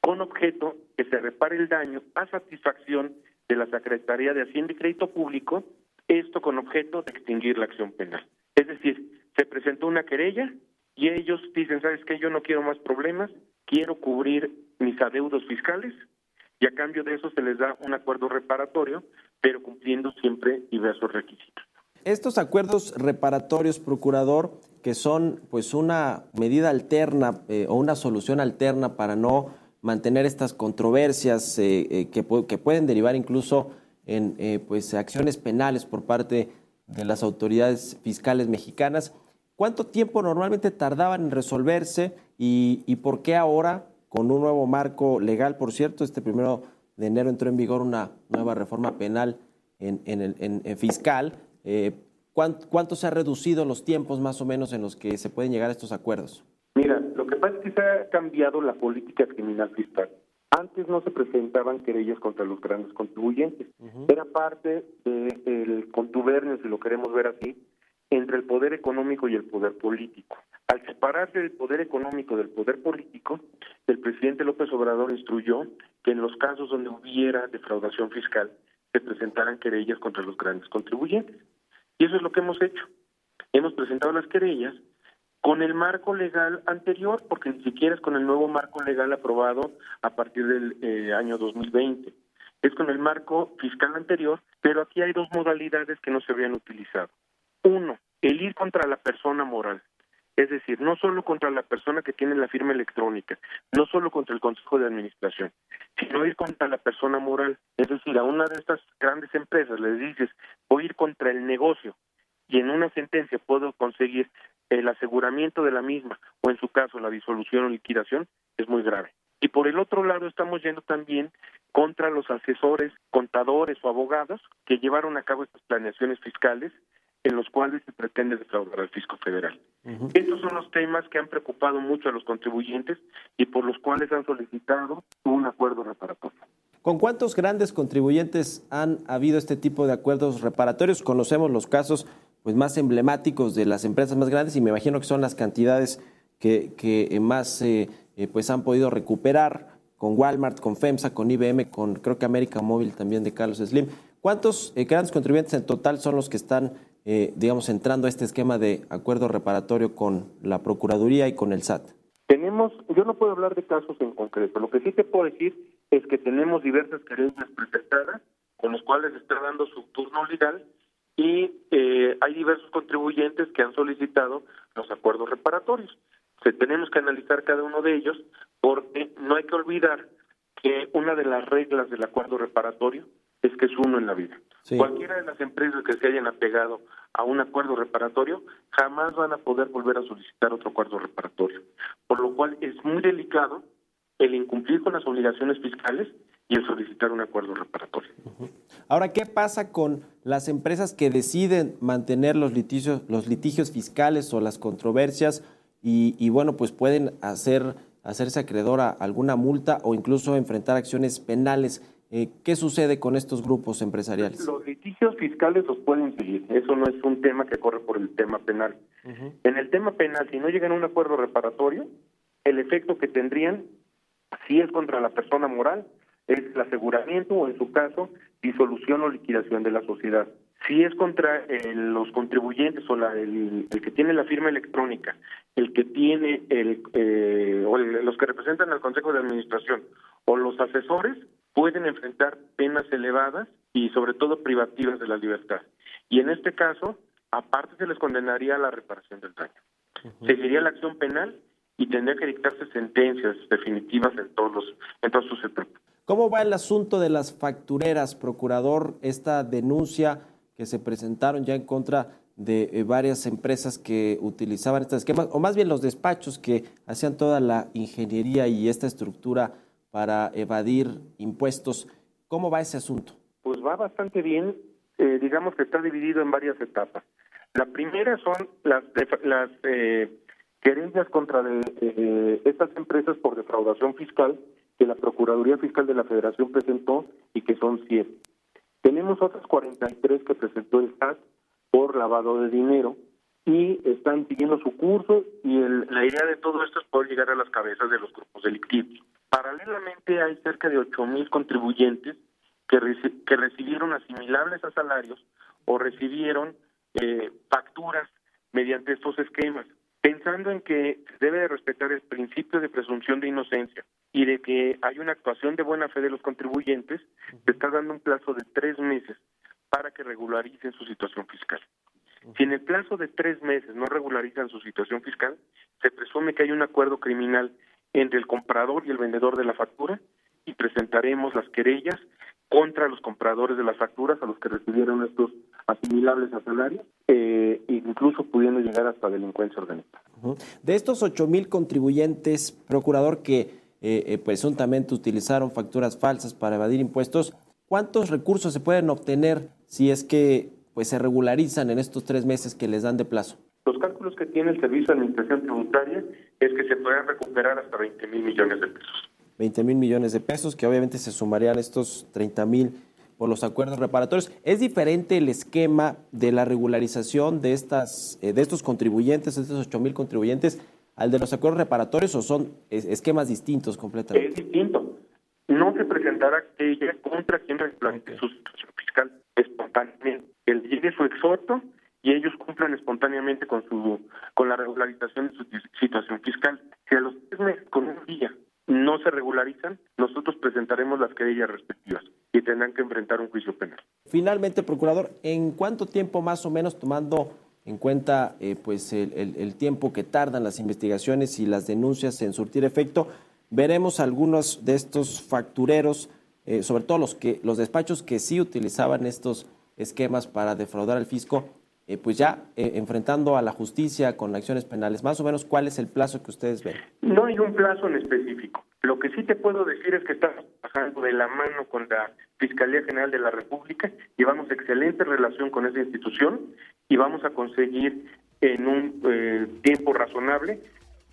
con objeto que se repare el daño a satisfacción de la Secretaría de Hacienda y Crédito Público, esto con objeto de extinguir la acción penal. Es decir, se presentó una querella y ellos dicen, ¿sabes qué? Yo no quiero más problemas, quiero cubrir mis adeudos fiscales y a cambio de eso se les da un acuerdo reparatorio, pero cumpliendo siempre diversos requisitos. Estos acuerdos reparatorios, procurador, que son pues una medida alterna eh, o una solución alterna para no mantener estas controversias eh, eh, que, pueden derivar incluso en pues acciones penales por parte de las autoridades fiscales mexicanas. ¿Cuánto tiempo normalmente tardaban en resolverse y por qué ahora, con un nuevo marco legal, por cierto, este primero de enero entró en vigor una nueva reforma penal en, en, el, en fiscal, eh, ¿cuánto, se ha reducido los tiempos más o menos en los que se pueden llegar a estos acuerdos? Mira, lo que pasa es que se ha cambiado la política criminal fiscal. Antes no se presentaban querellas contra los grandes contribuyentes. Era parte del contubernio, si lo queremos ver así, entre el poder económico y el poder político. Al separarse el poder económico del poder político, el presidente López Obrador instruyó que en los casos donde hubiera defraudación fiscal se presentaran querellas contra los grandes contribuyentes. Y eso es lo que hemos hecho. Hemos presentado las querellas con el marco legal anterior, porque ni siquiera es con el nuevo marco legal aprobado a partir del eh, año 2020. Es con el marco fiscal anterior, pero aquí hay dos modalidades que no se habían utilizado. Uno, el ir contra la persona moral. Es decir, no solo contra la persona que tiene la firma electrónica, no solo contra el Consejo de Administración, sino ir contra la persona moral. Es decir, a una de estas grandes empresas les dices, voy ir contra el negocio y en una sentencia puedo conseguir el aseguramiento de la misma o en su caso la disolución o liquidación, es muy grave. Y por el otro lado estamos yendo también contra los asesores, contadores o abogados que llevaron a cabo estas planeaciones fiscales en los cuales se pretende defraudar al fisco federal. Estos son los temas que han preocupado mucho a los contribuyentes y por los cuales han solicitado un acuerdo reparatorio. ¿Con cuántos grandes contribuyentes han habido este tipo de acuerdos reparatorios? Conocemos los casos pues, más emblemáticos de las empresas más grandes y me imagino que son las cantidades que, que más eh, eh, pues han podido recuperar con Walmart, con FEMSA, con IBM, con creo que América Móvil también de Carlos Slim. ¿Cuántos eh, grandes contribuyentes en total son los que están eh, digamos, entrando a este esquema de acuerdo reparatorio con la Procuraduría y con el SAT? Tenemos, yo no puedo hablar de casos en concreto, lo que sí te puedo decir es que tenemos diversas querellas presentadas con los cuales está dando su turno legal y eh, hay diversos contribuyentes que han solicitado los acuerdos reparatorios. Tenemos que analizar cada uno de ellos porque no hay que olvidar que una de las reglas del acuerdo reparatorio es que es uno en la vida. Cualquiera de las empresas que se hayan apegado a un acuerdo reparatorio jamás van a poder volver a solicitar otro acuerdo reparatorio. Por lo cual es muy delicado el incumplir con las obligaciones fiscales y el solicitar un acuerdo reparatorio. Ahora, ¿qué pasa con las empresas que deciden mantener los litigios, los litigios fiscales o las controversias y, y bueno, pues pueden hacer, hacerse acreedor a alguna multa o incluso enfrentar acciones penales? Eh, ¿Qué sucede con estos grupos empresariales? Los litigios fiscales los pueden seguir. Eso no es un tema que corre por el tema penal. En el tema penal, si no llegan a un acuerdo reparatorio, el efecto que tendrían, si es contra la persona moral, es el aseguramiento o, en su caso, disolución o liquidación de la sociedad. Si es contra eh, los contribuyentes o el, que tiene la firma electrónica, el que tiene el, eh, o los que representan al Consejo de Administración o los asesores, pueden enfrentar penas elevadas y sobre todo privativas de la libertad. Y en este caso, aparte se les condenaría a la reparación del daño. Seguiría la acción penal y tendría que dictarse sentencias definitivas en todos los en todos sus etapas. ¿Cómo va el asunto de las factureras, procurador? Esta denuncia que se presentaron ya en contra de eh, varias empresas que utilizaban estos esquemas, o más bien los despachos que hacían toda la ingeniería y esta estructura para evadir impuestos. ¿Cómo va ese asunto? Pues va bastante bien. Eh, digamos que está dividido en varias etapas. La primera son las, las eh, contra estas empresas por defraudación fiscal que la Procuraduría Fiscal de la Federación presentó y que son 100. Tenemos otras 43 que presentó el SAT por lavado de dinero y están siguiendo su curso y la idea de todo esto es poder llegar a las cabezas de los grupos delictivos. Paralelamente hay cerca de 8.000 contribuyentes que, que recibieron asimilables a salarios o recibieron eh, facturas mediante estos esquemas, pensando en que se debe de respetar el principio de presunción de inocencia y de que hay una actuación de buena fe de los contribuyentes, se está dando un plazo de tres meses para que regularicen su situación fiscal. Si en el plazo de tres meses no regularizan su situación fiscal, se presume que hay un acuerdo criminal entre el comprador y el vendedor de la factura y presentaremos las querellas contra los compradores de las facturas a los que recibieron estos asimilables a salarios, eh, incluso pudiendo llegar hasta delincuencia organizada. De estos ocho mil contribuyentes, procurador, que eh, eh, presuntamente utilizaron facturas falsas para evadir impuestos, ¿cuántos recursos se pueden obtener si es que pues se regularizan en estos tres meses que les dan de plazo? Los cálculos que tiene el Servicio de Administración Tributaria es que se pueden recuperar hasta 20 mil millones de pesos. 20 mil millones de pesos, que obviamente se sumarían estos 30 mil por los acuerdos reparatorios. ¿Es diferente el esquema de la regularización de, estas, eh, de estos contribuyentes, de estos 8 mil contribuyentes, al de los acuerdos reparatorios o son esquemas distintos completamente? Es distinto. No se presentará aquella contra quien replante su situación fiscal espontáneamente. El llegue su exhorto y ellos cumplan espontáneamente con su con la regularización de su situación fiscal. Si a los tres meses, con un día, no se regularizan, nosotros presentaremos las querellas respectivas y tendrán que enfrentar un juicio penal. Finalmente, procurador, ¿en cuánto tiempo más o menos tomando en cuenta eh, pues el, tiempo que tardan las investigaciones y las denuncias en surtir efecto, veremos algunos de estos factureros, eh, sobre todo los que los despachos que sí utilizaban estos esquemas para defraudar al fisco, eh, pues ya enfrentando a la justicia con acciones penales. Más o menos, ¿cuál es el plazo que ustedes ven? No hay un plazo en específico. Lo que sí te puedo decir es que estamos trabajando de la mano con la Fiscalía General de la República, llevamos excelente relación con esa institución y vamos a conseguir en un eh, tiempo razonable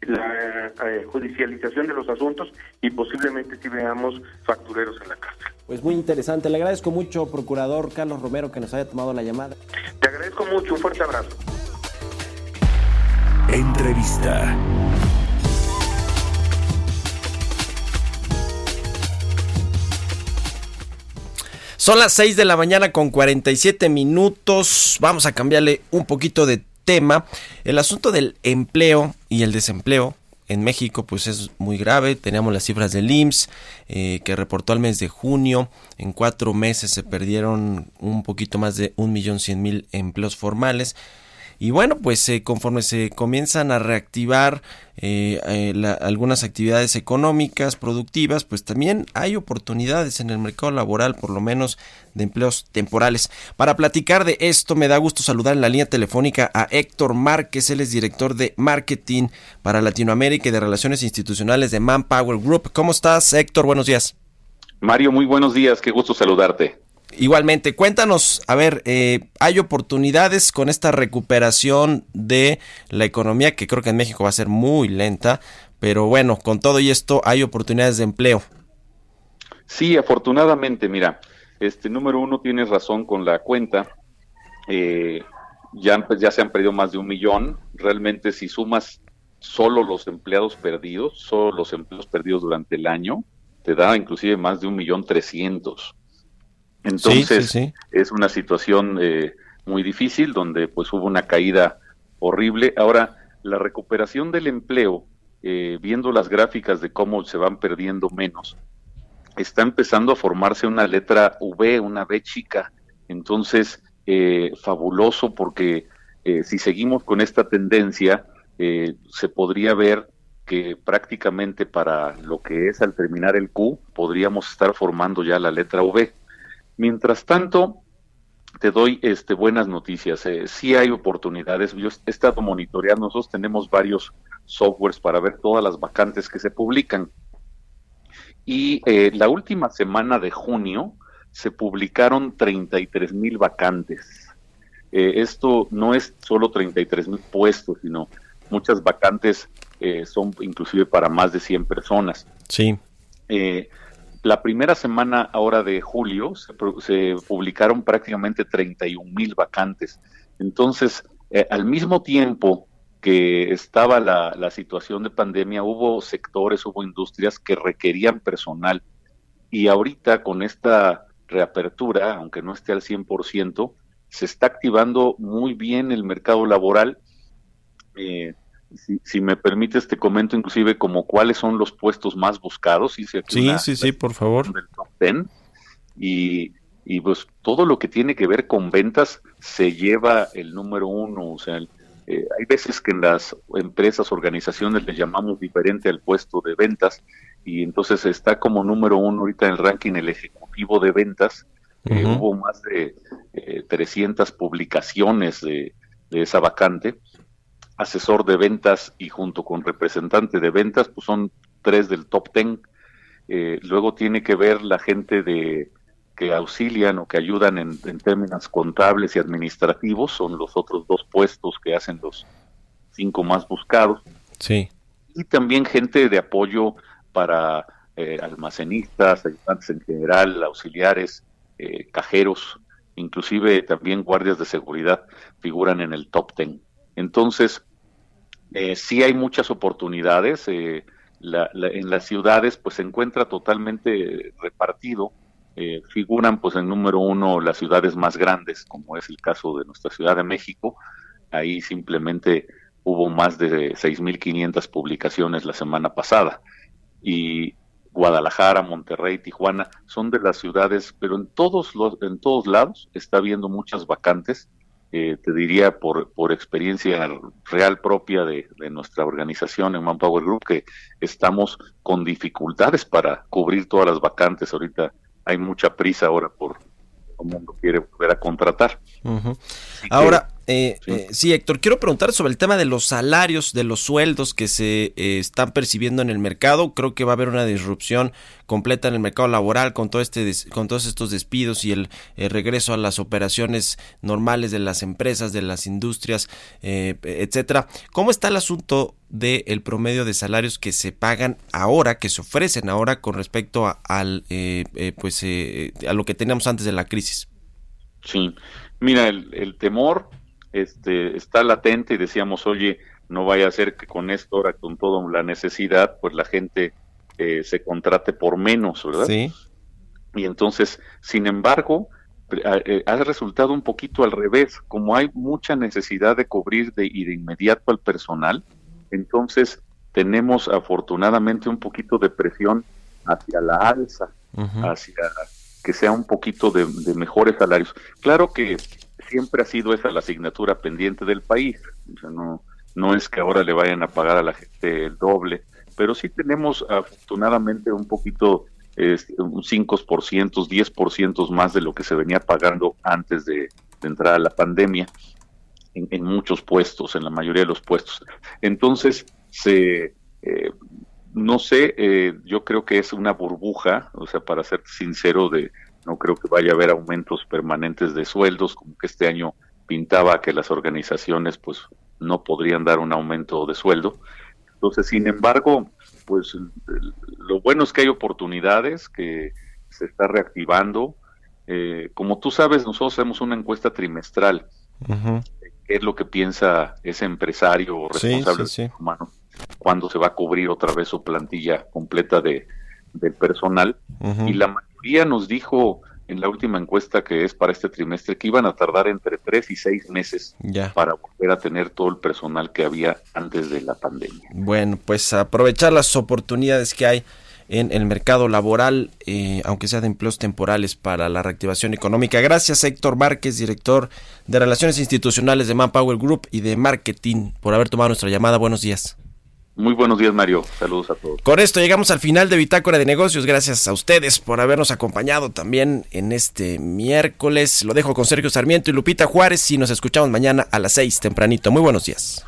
la eh, judicialización de los asuntos y posiblemente si veamos factureros en la cárcel. Pues muy interesante. Le agradezco mucho, procurador Carlos Romero, que nos haya tomado la llamada. Te agradezco mucho. Un fuerte abrazo. Entrevista. Son las 6 de la mañana con 47 minutos. Vamos a cambiarle un poquito de tema. El asunto del empleo y el desempleo en México pues es muy grave. Teníamos las cifras del IMSS eh, que reportó al mes de junio. En cuatro meses se perdieron un poquito más de un millón cien mil empleos formales. Y bueno, pues eh, conforme se comienzan a reactivar eh, eh, algunas actividades económicas, productivas, pues también hay oportunidades en el mercado laboral, por lo menos de empleos temporales. Para platicar de esto, me da gusto saludar en la línea telefónica a Héctor Márquez, él es director de marketing para Latinoamérica y de relaciones institucionales de Manpower Group. ¿Cómo estás, Héctor? Buenos días. Mario, muy buenos días, qué gusto saludarte. Igualmente, cuéntanos, a ver, eh, ¿hay oportunidades con esta recuperación de la economía que creo que en México va a ser muy lenta? Pero bueno, con todo y esto, ¿hay oportunidades de empleo? Sí, afortunadamente, mira, este número uno tienes razón con la cuenta. Eh, ya, ya se han perdido más de un millón. Realmente, si sumas solo los empleados perdidos, solo los empleos perdidos durante el año, te da inclusive más de un millón trescientos. Entonces, es una situación eh, muy difícil donde pues hubo una caída horrible. Ahora, la recuperación del empleo, eh, viendo las gráficas de cómo se van perdiendo menos, está empezando a formarse una letra V, una B chica. Entonces, eh, fabuloso porque si seguimos con esta tendencia, se podría ver que prácticamente para lo que es al terminar el Q, podríamos estar formando ya la letra V. Mientras tanto, te doy este, buenas noticias. Eh, sí hay oportunidades. Yo he estado monitoreando. Nosotros tenemos varios softwares para ver todas las vacantes que se publican. Y eh, la última semana de junio se publicaron 33 mil vacantes. Eh, esto no es solo 33 mil puestos, sino muchas vacantes son inclusive para más de 100 personas. Sí la primera semana ahora de julio se, publicaron prácticamente 31 mil vacantes. Entonces, eh, al mismo tiempo que estaba la, la, situación de pandemia, hubo sectores, hubo industrias que requerían personal. Y ahorita con esta reapertura, aunque no esté al 100%, se está activando muy bien el mercado laboral. Eh, si, me permites, te comento inclusive como cuáles son los puestos más buscados. sí, sí, sí, por favor. Del top ten, y y pues todo lo que tiene que ver con ventas se lleva el número uno, o sea, eh, hay veces que en las empresas, organizaciones le llamamos diferente al puesto de ventas y entonces está como número uno ahorita en el ranking el ejecutivo de ventas. Eh, hubo más de 300 eh, publicaciones de, de, esa vacante. Asesor de ventas y junto con representante de ventas, pues son tres del top ten. luego tiene que ver la gente de que auxilian o que ayudan en, términos contables y administrativos, son los otros dos puestos que hacen los cinco más buscados. Sí. Y también gente de apoyo para eh, almacenistas, ayudantes en general, auxiliares, eh, cajeros, inclusive también guardias de seguridad figuran en el top ten. Entonces, eh, sí hay muchas oportunidades. Eh, en las ciudades, pues se encuentra totalmente repartido eh, figuran pues en número uno las ciudades más grandes, como es el caso de nuestra Ciudad de México. Ahí simplemente hubo más de 6.500 publicaciones la semana pasada. Y Guadalajara, Monterrey, Tijuana son de las ciudades, pero en todos los, en todos lados está habiendo muchas vacantes. Eh, te diría por, por experiencia real propia de, de, nuestra organización en Manpower Group que estamos con dificultades para cubrir todas las vacantes ahorita hay mucha prisa ahora por todo el mundo quiere volver a contratar. Ahora, eh, eh, sí. Héctor, quiero preguntar sobre el tema de los salarios, de los sueldos que se eh, están percibiendo en el mercado. Creo que va a haber una disrupción completa en el mercado laboral con todo este con todos estos despidos y el, regreso a las operaciones normales de las empresas, de las industrias, etcétera. ¿Cómo está el asunto del promedio de salarios que se pagan ahora, que se ofrecen ahora con respecto a, al pues a lo que teníamos antes de la crisis? Sí, mira, el, el temor este, está latente y decíamos, oye, no vaya a ser que con esto, ahora con toda la necesidad, pues la gente eh, se contrate por menos, ¿verdad? Sí. Y entonces, sin embargo, eh, ha resultado un poquito al revés, como hay mucha necesidad de cubrir de, y de inmediato al personal, entonces tenemos afortunadamente un poquito de presión hacia la alza, hacia que sea un poquito de, de mejores salarios. Claro que siempre ha sido esa la asignatura pendiente del país. O sea, no, no es que ahora le vayan a pagar a la gente el doble, pero sí tenemos afortunadamente un poquito, este, un 5%, 10% más de lo que se venía pagando antes de, entrar a la pandemia en, muchos puestos, en la mayoría de los puestos. Entonces, se, eh, no sé, eh, yo creo que es una burbuja, o sea, para ser sincero, de, no creo que vaya a haber aumentos permanentes de sueldos, como que este año pintaba que las organizaciones pues no podrían dar un aumento de sueldo. Entonces, sin embargo, pues lo bueno es que hay oportunidades, que se está reactivando. Eh, como tú sabes, nosotros hacemos una encuesta trimestral. ¿Qué es lo que piensa ese empresario responsable humano cuando se va a cubrir otra vez su plantilla completa de, del personal? Y la nos dijo en la última encuesta que es para este trimestre que iban a tardar entre tres y seis meses para volver a tener todo el personal que había antes de la pandemia. Bueno, pues aprovechar las oportunidades que hay en el mercado laboral, eh, aunque sea de empleos temporales para la reactivación económica. Gracias Héctor Márquez, director de Relaciones Institucionales de Manpower Group y de Marketing, por haber tomado nuestra llamada. Buenos días. Muy buenos días, Mario. Saludos a todos. Con esto llegamos al final de Bitácora de Negocios. Gracias a ustedes por habernos acompañado también en este miércoles. Lo dejo con Sergio Sarmiento y Lupita Juárez y nos escuchamos mañana a las seis tempranito. Muy buenos días.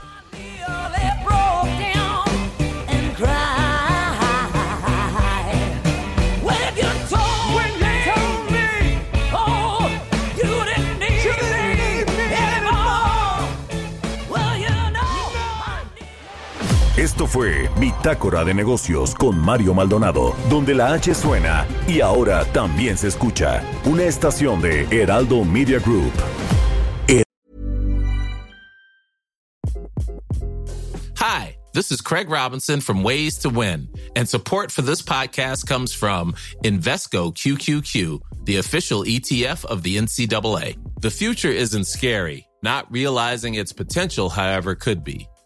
Esto fue Bitácora de Negocios con Mario Maldonado, donde la H suena y ahora también se escucha. Una estación de Heraldo Media Group. Hi, this is Craig Robinson from Ways to Win, and support for this podcast comes from Invesco QQQ, the official ETF of the NCAA. The future isn't scary, not realizing its potential, however, could be.